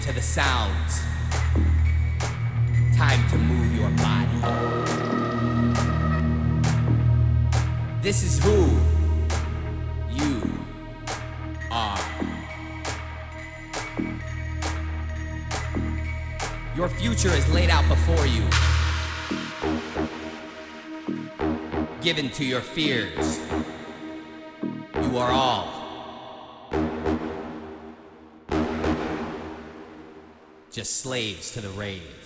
To the sounds. Time to move your body. This is who you are. Your future is laid out before you. Given to your fears. Just slaves to the rave.